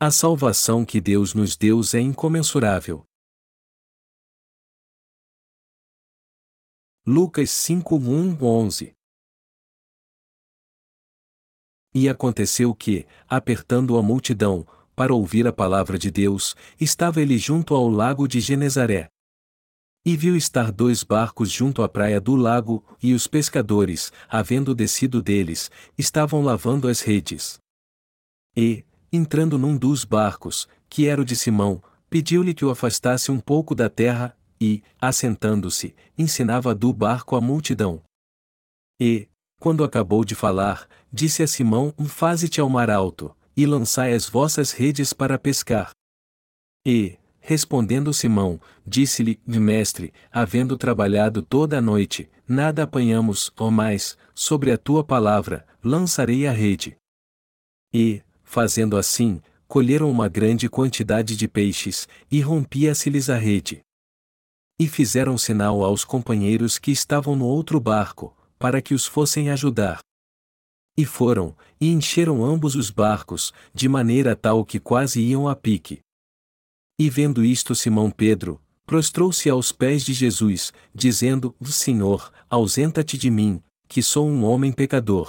A salvação que Deus nos deu é incomensurável. Lucas 5:1 11 E aconteceu que, apertando a multidão, para ouvir a palavra de Deus, estava ele junto ao lago de Genezaré. E viu estar dois barcos junto à praia do lago, e os pescadores, havendo descido deles, estavam lavando as redes. E, entrando num dos barcos, que era o de Simão, pediu-lhe que o afastasse um pouco da terra, e, assentando-se, ensinava do barco a multidão. E, quando acabou de falar, disse a Simão: Faze-te ao mar alto, e lançai as vossas redes para pescar. E, respondendo Simão, disse-lhe: Mestre, havendo trabalhado toda a noite, nada apanhamos, ou mais, sobre a tua palavra, lançarei a rede. E, fazendo assim, colheram uma grande quantidade de peixes, e rompia-se-lhes a rede. E fizeram sinal aos companheiros que estavam no outro barco, para que os fossem ajudar. E foram, e encheram ambos os barcos, de maneira tal que quase iam a pique. E vendo isto Simão Pedro, prostrou-se aos pés de Jesus, dizendo: Senhor, ausenta-te de mim, que sou um homem pecador.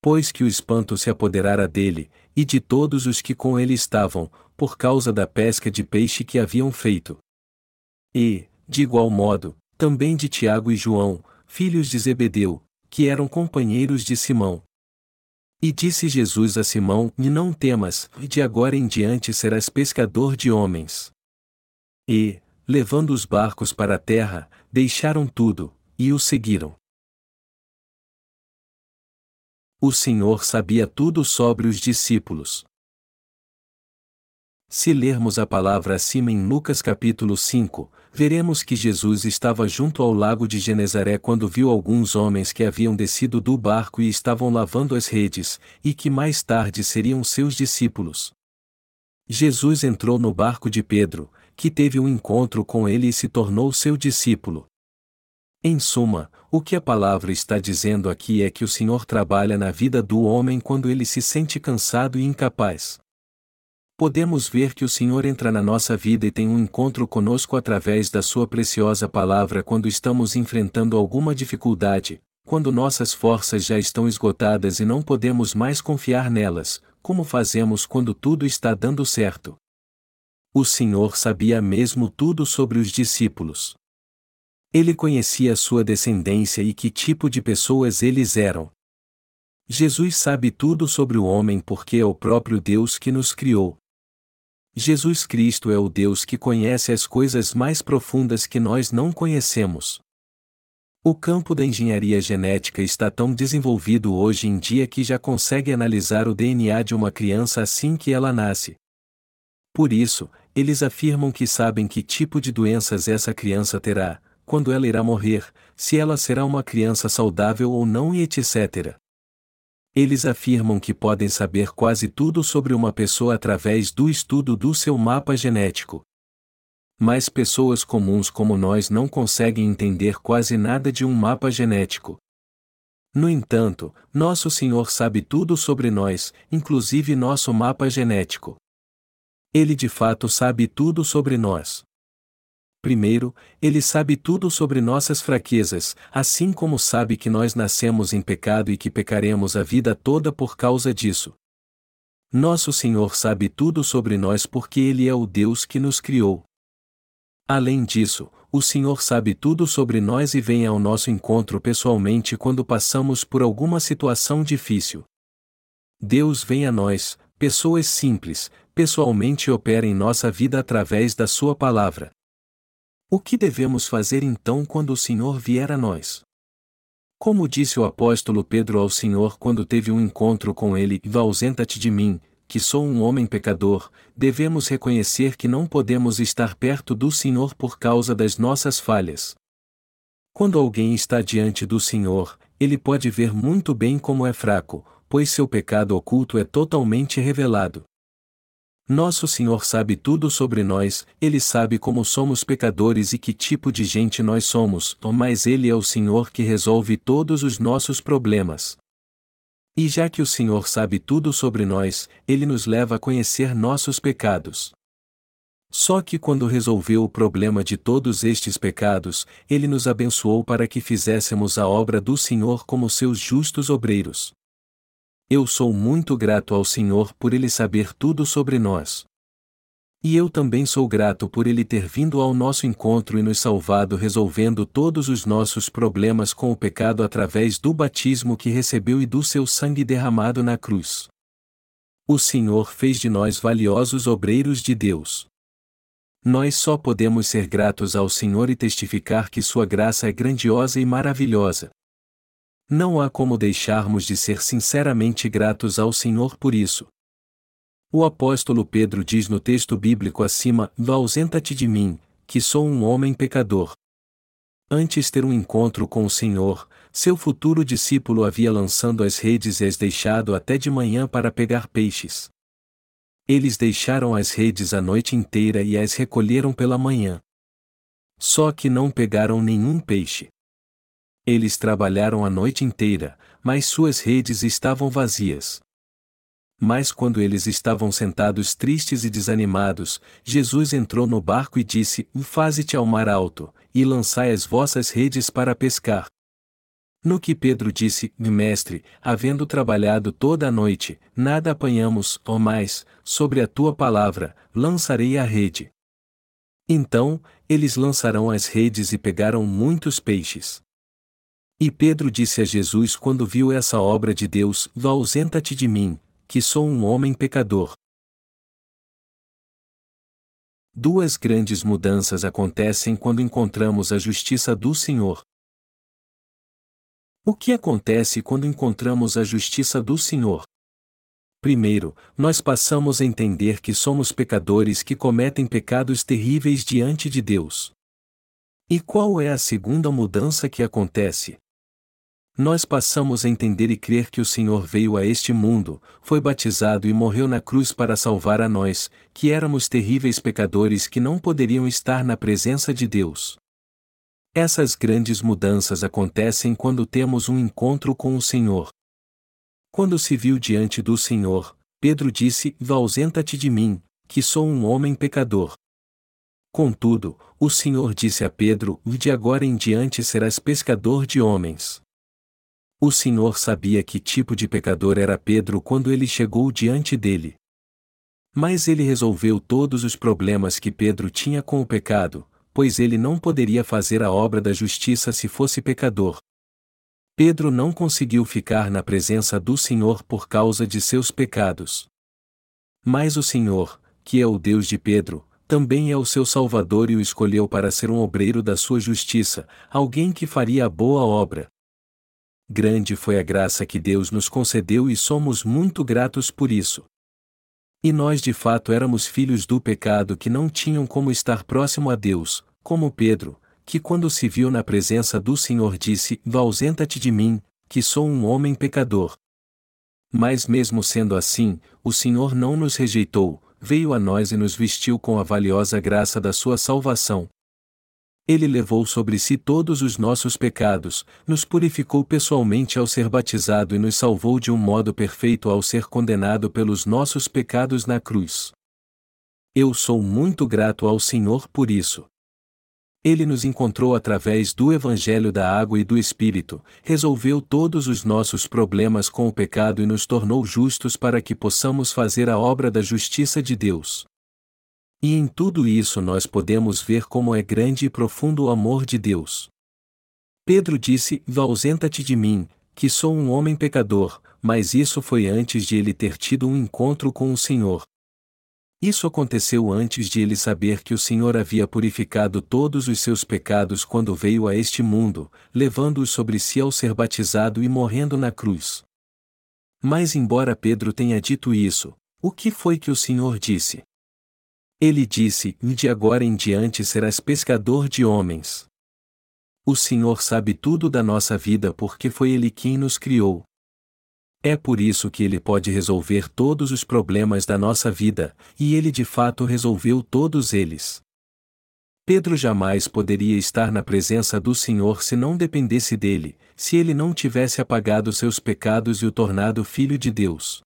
Pois que o espanto se apoderara dele, e de todos os que com ele estavam, por causa da pesca de peixe que haviam feito. E, de igual modo, também de Tiago e João, filhos de Zebedeu, que eram companheiros de Simão. E disse Jesus a Simão: E não temas, de agora em diante serás pescador de homens. E, levando os barcos para a terra, deixaram tudo, e o seguiram. O Senhor sabia tudo sobre os discípulos. Se lermos a palavra acima em Lucas capítulo 5, veremos que Jesus estava junto ao lago de Genezaré quando viu alguns homens que haviam descido do barco e estavam lavando as redes, e que mais tarde seriam seus discípulos. Jesus entrou no barco de Pedro, que teve um encontro com ele e se tornou seu discípulo. Em suma, o que a palavra está dizendo aqui é que o Senhor trabalha na vida do homem quando ele se sente cansado e incapaz podemos ver que o Senhor entra na nossa vida e tem um encontro conosco através da Sua preciosa palavra quando estamos enfrentando alguma dificuldade, quando nossas forças já estão esgotadas e não podemos mais confiar nelas, como fazemos quando tudo está dando certo. O Senhor sabia mesmo tudo sobre os discípulos. Ele conhecia sua descendência e que tipo de pessoas eles eram. Jesus sabe tudo sobre o homem porque é o próprio Deus que nos criou. Jesus Cristo é o Deus que conhece as coisas mais profundas que nós não conhecemos. O campo da engenharia genética está tão desenvolvido hoje em dia que já consegue analisar o DNA de uma criança assim que ela nasce. Por isso, eles afirmam que sabem que tipo de doenças essa criança terá, quando ela irá morrer, se ela será uma criança saudável ou não e etc. Eles afirmam que podem saber quase tudo sobre uma pessoa através do estudo do seu mapa genético. Mas pessoas comuns como nós não conseguem entender quase nada de um mapa genético. No entanto, nosso Senhor sabe tudo sobre nós, inclusive nosso mapa genético. Ele de fato sabe tudo sobre nós. Primeiro, ele sabe tudo sobre nossas fraquezas, assim como sabe que nós nascemos em pecado e que pecaremos a vida toda por causa disso. Nosso Senhor sabe tudo sobre nós porque Ele é o Deus que nos criou. Além disso, o Senhor sabe tudo sobre nós e vem ao nosso encontro pessoalmente quando passamos por alguma situação difícil. Deus vem a nós, pessoas simples, pessoalmente opera em nossa vida através da Sua palavra. O que devemos fazer então quando o Senhor vier a nós? Como disse o apóstolo Pedro ao Senhor quando teve um encontro com ele, ausenta-te de mim, que sou um homem pecador, devemos reconhecer que não podemos estar perto do Senhor por causa das nossas falhas. Quando alguém está diante do Senhor, ele pode ver muito bem como é fraco, pois seu pecado oculto é totalmente revelado. Nosso Senhor sabe tudo sobre nós, Ele sabe como somos pecadores e que tipo de gente nós somos, mas Ele é o Senhor que resolve todos os nossos problemas. E já que o Senhor sabe tudo sobre nós, ele nos leva a conhecer nossos pecados. Só que quando resolveu o problema de todos estes pecados, ele nos abençoou para que fizéssemos a obra do Senhor como seus justos obreiros. Eu sou muito grato ao Senhor por ele saber tudo sobre nós. E eu também sou grato por ele ter vindo ao nosso encontro e nos salvado resolvendo todos os nossos problemas com o pecado através do batismo que recebeu e do seu sangue derramado na cruz. O Senhor fez de nós valiosos obreiros de Deus. Nós só podemos ser gratos ao Senhor e testificar que Sua graça é grandiosa e maravilhosa. Não há como deixarmos de ser sinceramente gratos ao Senhor por isso. O apóstolo Pedro diz no texto bíblico acima: Ausenta-te de mim, que sou um homem pecador. Antes ter um encontro com o Senhor, seu futuro discípulo havia lançando as redes e as deixado até de manhã para pegar peixes. Eles deixaram as redes a noite inteira e as recolheram pela manhã. Só que não pegaram nenhum peixe. Eles trabalharam a noite inteira, mas suas redes estavam vazias. Mas quando eles estavam sentados tristes e desanimados, Jesus entrou no barco e disse: Faze-te ao mar alto, e lançai as vossas redes para pescar. No que Pedro disse: Mestre, havendo trabalhado toda a noite, nada apanhamos, ou mais, sobre a tua palavra, lançarei a rede. Então, eles lançarão as redes e pegaram muitos peixes. E Pedro disse a Jesus quando viu essa obra de Deus: Ausenta-te de mim, que sou um homem pecador. Duas grandes mudanças acontecem quando encontramos a justiça do Senhor. O que acontece quando encontramos a justiça do Senhor? Primeiro, nós passamos a entender que somos pecadores que cometem pecados terríveis diante de Deus. E qual é a segunda mudança que acontece? Nós passamos a entender e crer que o Senhor veio a este mundo, foi batizado e morreu na cruz para salvar a nós, que éramos terríveis pecadores que não poderiam estar na presença de Deus. Essas grandes mudanças acontecem quando temos um encontro com o Senhor. Quando se viu diante do Senhor, Pedro disse: Ausenta-te de mim, que sou um homem pecador. Contudo, o Senhor disse a Pedro: De agora em diante serás pescador de homens. O Senhor sabia que tipo de pecador era Pedro quando ele chegou diante dele. Mas ele resolveu todos os problemas que Pedro tinha com o pecado, pois ele não poderia fazer a obra da justiça se fosse pecador. Pedro não conseguiu ficar na presença do Senhor por causa de seus pecados. Mas o Senhor, que é o Deus de Pedro, também é o seu Salvador e o escolheu para ser um obreiro da sua justiça, alguém que faria a boa obra, grande foi a graça que Deus nos concedeu e somos muito gratos por isso. E nós de fato éramos filhos do pecado que não tinham como estar próximo a Deus, como Pedro, que quando se viu na presença do Senhor disse: Ausenta-te de mim, que sou um homem pecador. Mas mesmo sendo assim, o Senhor não nos rejeitou, veio a nós e nos vestiu com a valiosa graça da sua salvação, ele levou sobre si todos os nossos pecados, nos purificou pessoalmente ao ser batizado e nos salvou de um modo perfeito ao ser condenado pelos nossos pecados na cruz. Eu sou muito grato ao Senhor por isso. Ele nos encontrou através do Evangelho da Água e do Espírito, resolveu todos os nossos problemas com o pecado e nos tornou justos para que possamos fazer a obra da justiça de Deus. E em tudo isso nós podemos ver como é grande e profundo o amor de Deus. Pedro disse: Ausenta-te de mim, que sou um homem pecador, mas isso foi antes de ele ter tido um encontro com o Senhor. Isso aconteceu antes de ele saber que o Senhor havia purificado todos os seus pecados quando veio a este mundo, levando-os sobre si ao ser batizado e morrendo na cruz. Mas, embora Pedro tenha dito isso, o que foi que o Senhor disse? Ele disse: De agora em diante serás pescador de homens. O Senhor sabe tudo da nossa vida porque foi Ele quem nos criou. É por isso que Ele pode resolver todos os problemas da nossa vida, e Ele de fato resolveu todos eles. Pedro jamais poderia estar na presença do Senhor se não dependesse dele, se ele não tivesse apagado seus pecados e o tornado filho de Deus.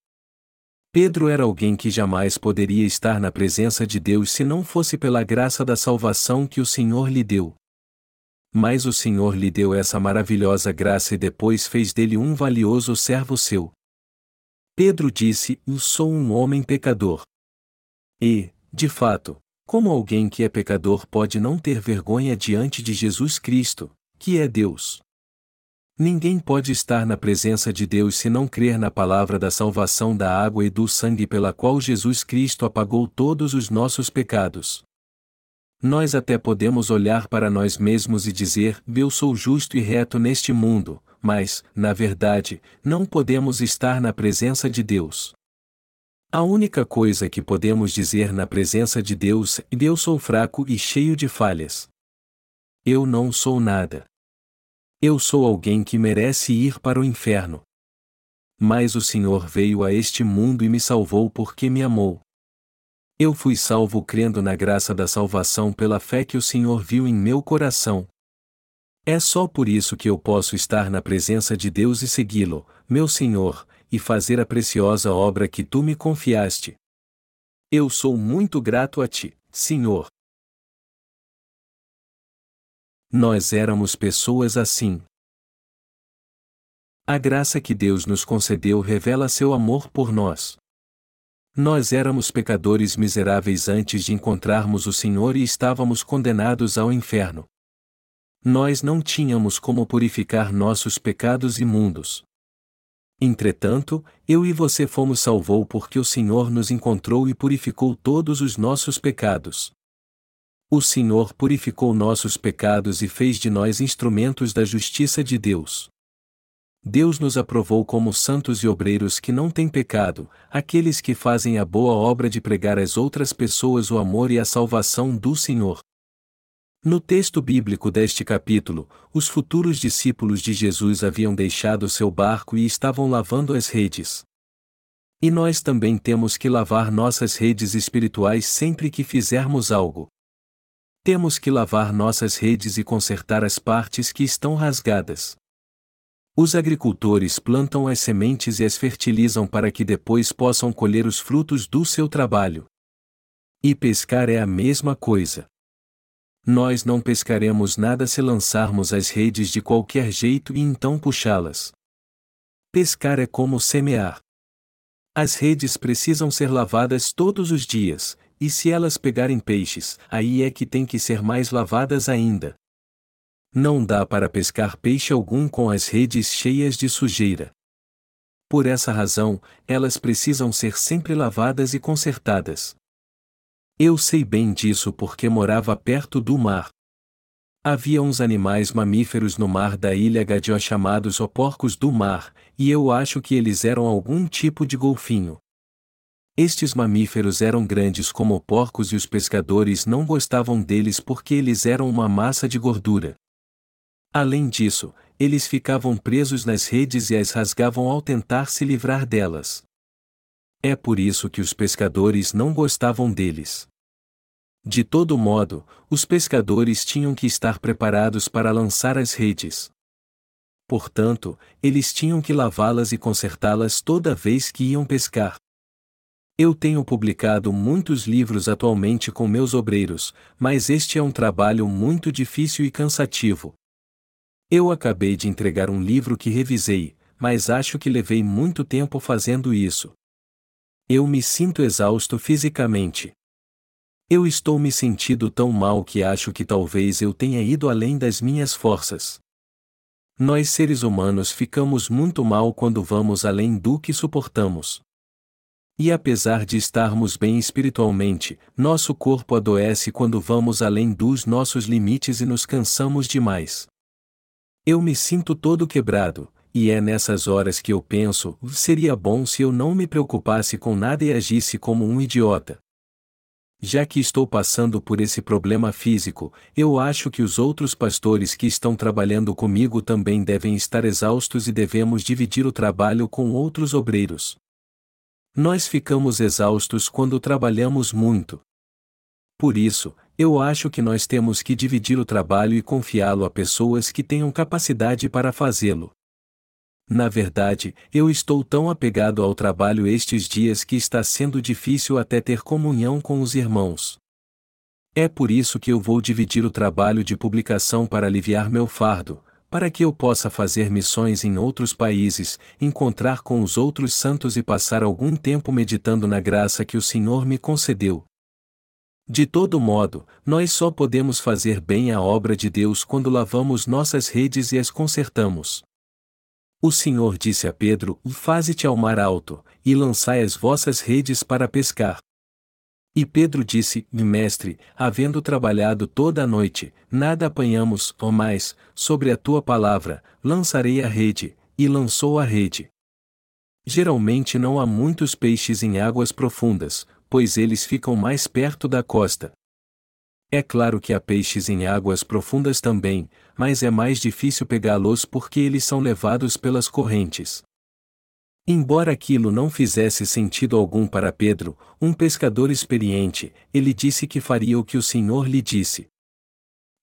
Pedro era alguém que jamais poderia estar na presença de Deus se não fosse pela graça da salvação que o Senhor lhe deu. Mas o Senhor lhe deu essa maravilhosa graça e depois fez dele um valioso servo seu. Pedro disse: Eu sou um homem pecador. E, de fato, como alguém que é pecador pode não ter vergonha diante de Jesus Cristo, que é Deus? Ninguém pode estar na presença de Deus se não crer na palavra da salvação da água e do sangue pela qual Jesus Cristo apagou todos os nossos pecados. Nós até podemos olhar para nós mesmos e dizer: Eu sou justo e reto neste mundo, mas, na verdade, não podemos estar na presença de Deus. A única coisa que podemos dizer na presença de Deus é: Eu sou fraco e cheio de falhas. Eu não sou nada. Eu sou alguém que merece ir para o inferno. Mas o Senhor veio a este mundo e me salvou porque me amou. Eu fui salvo crendo na graça da salvação pela fé que o Senhor viu em meu coração. É só por isso que eu posso estar na presença de Deus e segui-lo, meu Senhor, e fazer a preciosa obra que tu me confiaste. Eu sou muito grato a ti, Senhor. Nós éramos pessoas assim. A graça que Deus nos concedeu revela seu amor por nós. Nós éramos pecadores miseráveis antes de encontrarmos o Senhor e estávamos condenados ao inferno. Nós não tínhamos como purificar nossos pecados imundos. Entretanto, eu e você fomos salvou porque o Senhor nos encontrou e purificou todos os nossos pecados. O Senhor purificou nossos pecados e fez de nós instrumentos da justiça de Deus. Deus nos aprovou como santos e obreiros que não têm pecado, aqueles que fazem a boa obra de pregar às outras pessoas o amor e a salvação do Senhor. No texto bíblico deste capítulo, os futuros discípulos de Jesus haviam deixado seu barco e estavam lavando as redes. E nós também temos que lavar nossas redes espirituais sempre que fizermos algo. Temos que lavar nossas redes e consertar as partes que estão rasgadas. Os agricultores plantam as sementes e as fertilizam para que depois possam colher os frutos do seu trabalho. E pescar é a mesma coisa. Nós não pescaremos nada se lançarmos as redes de qualquer jeito e então puxá-las. Pescar é como semear. As redes precisam ser lavadas todos os dias, e se elas pegarem peixes, aí é que tem que ser mais lavadas ainda. Não dá para pescar peixe algum com as redes cheias de sujeira. Por essa razão, elas precisam ser sempre lavadas e consertadas. Eu sei bem disso porque morava perto do mar. Havia uns animais mamíferos no mar da ilha Gadio chamados oporcos do mar, e eu acho que eles eram algum tipo de golfinho. Estes mamíferos eram grandes como porcos e os pescadores não gostavam deles porque eles eram uma massa de gordura. Além disso, eles ficavam presos nas redes e as rasgavam ao tentar se livrar delas. É por isso que os pescadores não gostavam deles. De todo modo, os pescadores tinham que estar preparados para lançar as redes. Portanto, eles tinham que lavá-las e consertá-las toda vez que iam pescar. Eu tenho publicado muitos livros atualmente com meus obreiros, mas este é um trabalho muito difícil e cansativo. Eu acabei de entregar um livro que revisei, mas acho que levei muito tempo fazendo isso. Eu me sinto exausto fisicamente. Eu estou me sentindo tão mal que acho que talvez eu tenha ido além das minhas forças. Nós seres humanos ficamos muito mal quando vamos além do que suportamos. E apesar de estarmos bem espiritualmente, nosso corpo adoece quando vamos além dos nossos limites e nos cansamos demais. Eu me sinto todo quebrado, e é nessas horas que eu penso: seria bom se eu não me preocupasse com nada e agisse como um idiota. Já que estou passando por esse problema físico, eu acho que os outros pastores que estão trabalhando comigo também devem estar exaustos e devemos dividir o trabalho com outros obreiros. Nós ficamos exaustos quando trabalhamos muito. Por isso, Eu acho que nós temos que dividir o trabalho e confiá-lo a pessoas que tenham capacidade para fazê-lo. Na verdade, eu estou tão apegado ao trabalho estes dias que está sendo difícil até ter comunhão com os irmãos. É por isso que eu vou dividir o trabalho de publicação para aliviar meu fardo, para que eu possa fazer missões em outros países, encontrar com os outros santos e passar algum tempo meditando na graça que o Senhor me concedeu, de todo modo, nós só podemos fazer bem a obra de Deus quando lavamos nossas redes e as consertamos. O Senhor disse a Pedro: Faze-te ao mar alto, e lançai as vossas redes para pescar. E Pedro disse: Mestre, havendo trabalhado toda a noite, nada apanhamos, ou mais, sobre a tua palavra, lançarei a rede, e lançou a rede. Geralmente não há muitos peixes em águas profundas, pois eles ficam mais perto da costa. É claro que há peixes em águas profundas também, mas é mais difícil pegá-los porque eles são levados pelas correntes. Embora aquilo não fizesse sentido algum para Pedro, um pescador experiente, ele disse que faria o que o Senhor lhe disse.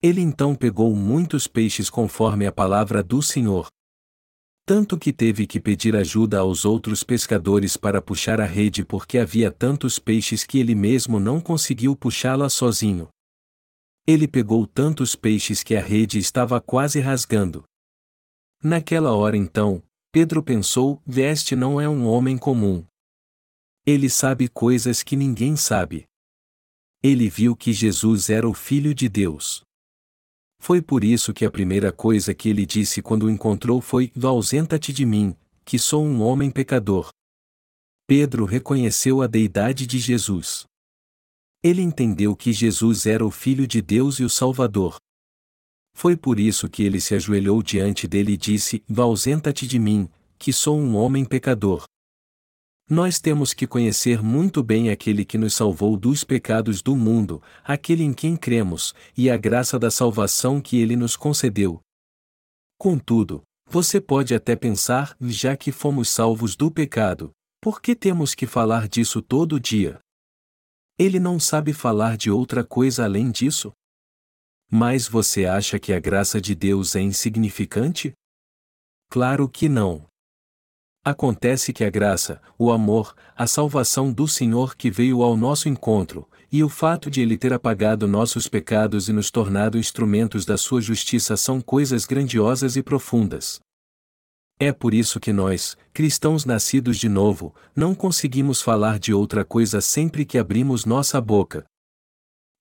Ele então pegou muitos peixes conforme a palavra do Senhor, tanto que teve que pedir ajuda aos outros pescadores para puxar a rede porque havia tantos peixes que ele mesmo não conseguiu puxá-la sozinho. Ele pegou tantos peixes que a rede estava quase rasgando. Naquela hora então, Pedro pensou: Veste não é um homem comum. Ele sabe coisas que ninguém sabe. Ele viu que Jesus era o Filho de Deus. Foi por isso que a primeira coisa que ele disse quando o encontrou foi: Ausenta-te de mim, que sou um homem pecador. Pedro reconheceu a deidade de Jesus. Ele entendeu que Jesus era o Filho de Deus e o Salvador. Foi por isso que ele se ajoelhou diante dele e disse: Ausenta-te de mim, que sou um homem pecador. Nós temos que conhecer muito bem aquele que nos salvou dos pecados do mundo, aquele em quem cremos, e a graça da salvação que ele nos concedeu. Contudo, você pode até pensar, já que fomos salvos do pecado, por que temos que falar disso todo dia? Ele não sabe falar de outra coisa além disso? Mas você acha que a graça de Deus é insignificante? Claro que não. Acontece que a graça, o amor, a salvação do Senhor que veio ao nosso encontro, e o fato de Ele ter apagado nossos pecados e nos tornado instrumentos da Sua justiça são coisas grandiosas e profundas. É por isso que nós, cristãos nascidos de novo, não conseguimos falar de outra coisa sempre que abrimos nossa boca.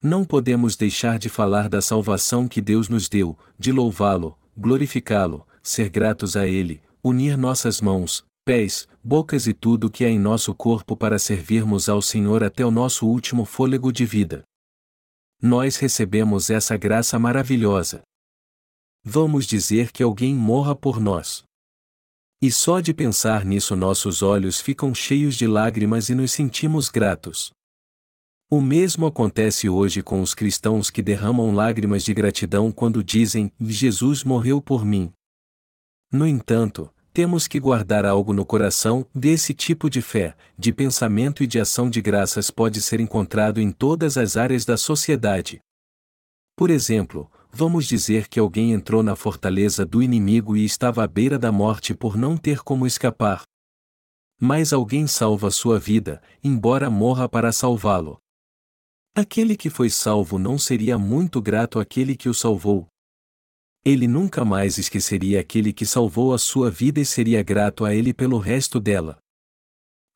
Não podemos deixar de falar da salvação que Deus nos deu, de louvá-lo, glorificá-lo, ser gratos a Ele, unir nossas mãos, pés, bocas e tudo que há em nosso corpo para servirmos ao Senhor até o nosso último fôlego de vida. Nós recebemos essa graça maravilhosa. Vamos dizer que alguém morra por nós. E só de pensar nisso nossos olhos ficam cheios de lágrimas e nos sentimos gratos. O mesmo acontece hoje com os cristãos que derramam lágrimas de gratidão quando dizem: Jesus morreu por mim. No entanto, temos que guardar algo no coração, desse tipo de fé, de pensamento e de ação de graças pode ser encontrado em todas as áreas da sociedade. Por exemplo, vamos dizer que alguém entrou na fortaleza do inimigo e estava à beira da morte por não ter como escapar. Mas alguém salva sua vida, embora morra para salvá-lo. Aquele que foi salvo não seria muito grato àquele que o salvou, ele nunca mais esqueceria aquele que salvou a sua vida e seria grato a ele pelo resto dela.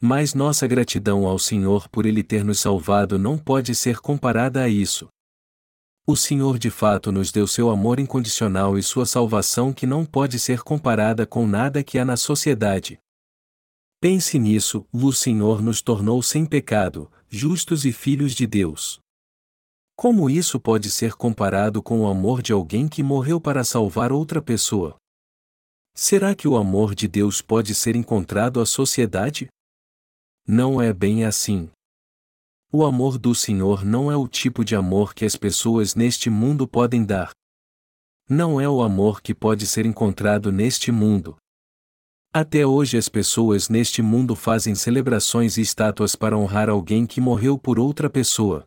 Mas nossa gratidão ao Senhor por ele ter nos salvado não pode ser comparada a isso. O Senhor de fato nos deu seu amor incondicional e sua salvação que não pode ser comparada com nada que há na sociedade. Pense nisso: o Senhor nos tornou sem pecado, justos e filhos de Deus. Como isso pode ser comparado com o amor de alguém que morreu para salvar outra pessoa? Será que o amor de Deus pode ser encontrado à sociedade? Não é bem assim. O amor do Senhor não é o tipo de amor que as pessoas neste mundo podem dar. Não é o amor que pode ser encontrado neste mundo. Até hoje as pessoas neste mundo fazem celebrações e estátuas para honrar alguém que morreu por outra pessoa.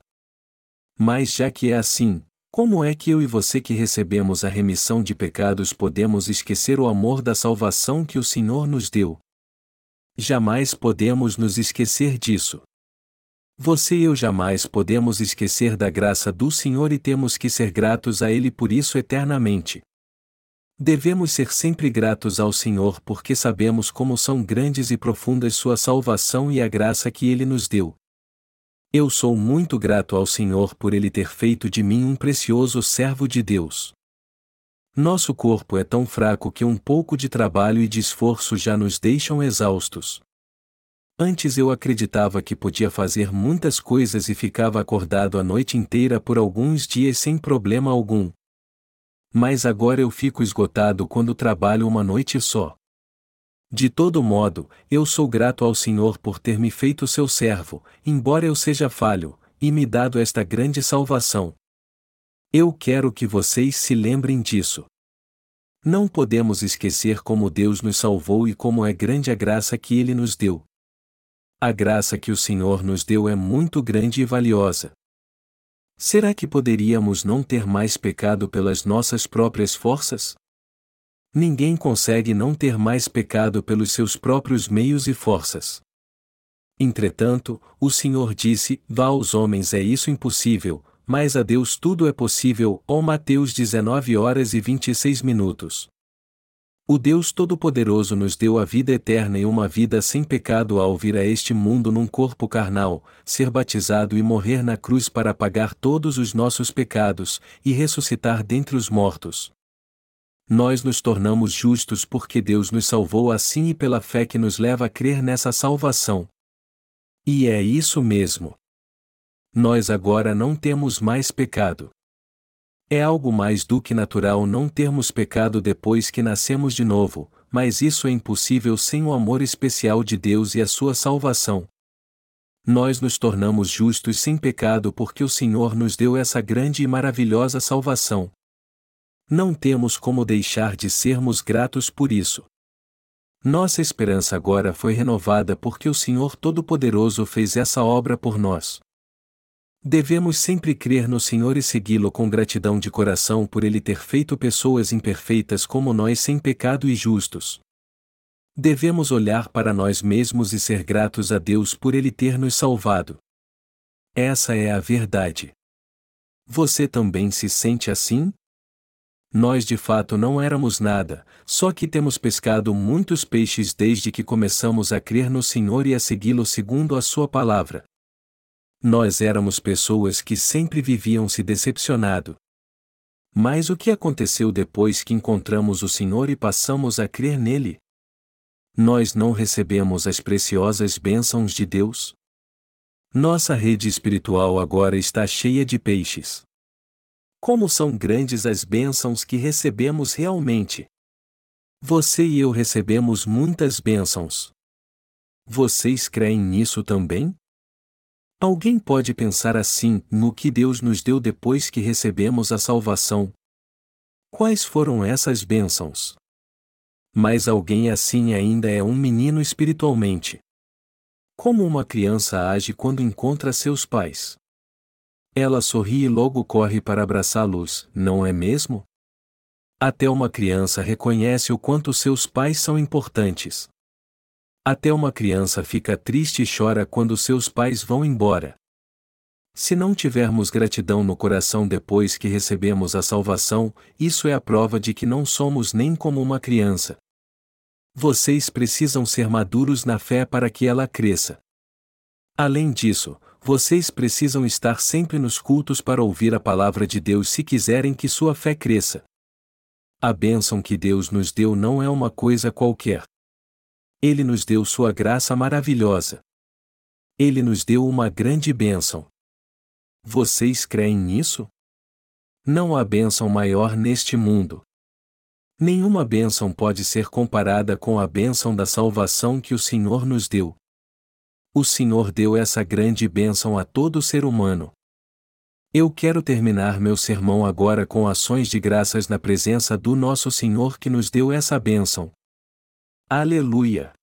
Mas já que é assim, como é que eu e você que recebemos a remissão de pecados podemos esquecer o amor da salvação que o Senhor nos deu? Jamais podemos nos esquecer disso. Você e eu jamais podemos esquecer da graça do Senhor e temos que ser gratos a Ele por isso eternamente. Devemos ser sempre gratos ao Senhor porque sabemos como são grandes e profundas Sua salvação e a graça que Ele nos deu. Eu sou muito grato ao Senhor por Ele ter feito de mim um precioso servo de Deus. Nosso corpo é tão fraco que um pouco de trabalho e de esforço já nos deixam exaustos. Antes eu acreditava que podia fazer muitas coisas e ficava acordado a noite inteira por alguns dias sem problema algum. Mas agora eu fico esgotado quando trabalho uma noite só. De todo modo, eu sou grato ao Senhor por ter me feito seu servo, embora eu seja falho, e me dado esta grande salvação. Eu quero que vocês se lembrem disso. Não podemos esquecer como Deus nos salvou e como é grande a graça que Ele nos deu. A graça que o Senhor nos deu é muito grande e valiosa. Será que poderíamos não ter mais pecado pelas nossas próprias forças? Ninguém consegue não ter mais pecado pelos seus próprios meios e forças. Entretanto, o Senhor disse: Vá aos homens é isso impossível, mas a Deus tudo é possível. Ó Mateus 19 horas e 26 minutos. O Deus Todo-Poderoso nos deu a vida eterna e uma vida sem pecado ao vir a este mundo num corpo carnal, ser batizado e morrer na cruz para pagar todos os nossos pecados, e ressuscitar dentre os mortos nós nos tornamos justos porque Deus nos salvou assim e pela fé que nos leva a crer nessa salvação. E é isso mesmo. Nós agora não temos mais pecado. É algo mais do que natural não termos pecado depois que nascemos de novo, mas isso é impossível sem o amor especial de Deus e a sua salvação. Nós nos tornamos justos sem pecado porque o Senhor nos deu essa grande e maravilhosa salvação. Não temos como deixar de sermos gratos por isso. Nossa esperança agora foi renovada porque o Senhor Todo-Poderoso fez essa obra por nós. Devemos sempre crer no Senhor e segui-lo com gratidão de coração por ele ter feito pessoas imperfeitas como nós sem pecado e justos. Devemos olhar para nós mesmos e ser gratos a Deus por ele ter nos salvado. Essa é a verdade. Você também se sente assim? Nós de fato não éramos nada, só que temos pescado muitos peixes desde que começamos a crer no Senhor e a segui-lo segundo a Sua palavra. Nós éramos pessoas que sempre viviam se decepcionado. Mas o que aconteceu depois que encontramos o Senhor e passamos a crer nele? Nós não recebemos as preciosas bênçãos de Deus? Nossa rede espiritual agora está cheia de peixes. Como são grandes as bênçãos que recebemos realmente. Você e eu recebemos muitas bênçãos. Vocês creem nisso também? Alguém pode pensar assim no que Deus nos deu depois que recebemos a salvação. Quais foram essas bênçãos? Mas alguém assim ainda é um menino espiritualmente. Como uma criança age quando encontra seus pais? Ela sorri e logo corre para abraçá-los, não é mesmo? Até uma criança reconhece o quanto seus pais são importantes. Até uma criança fica triste e chora quando seus pais vão embora. Se não tivermos gratidão no coração depois que recebemos a salvação, isso é a prova de que não somos nem como uma criança. Vocês precisam ser maduros na fé para que ela cresça. Além disso, vocês precisam estar sempre nos cultos para ouvir a palavra de Deus se quiserem que sua fé cresça. A bênção que Deus nos deu não é uma coisa qualquer. Ele nos deu sua graça maravilhosa. Ele nos deu uma grande bênção. Vocês creem nisso? Não há bênção maior neste mundo. Nenhuma bênção pode ser comparada com a bênção da salvação que o Senhor nos deu o Senhor deu essa grande bênção a todo ser humano. Eu quero terminar meu sermão agora com ações de graças na presença do nosso Senhor que nos deu essa bênção. Aleluia!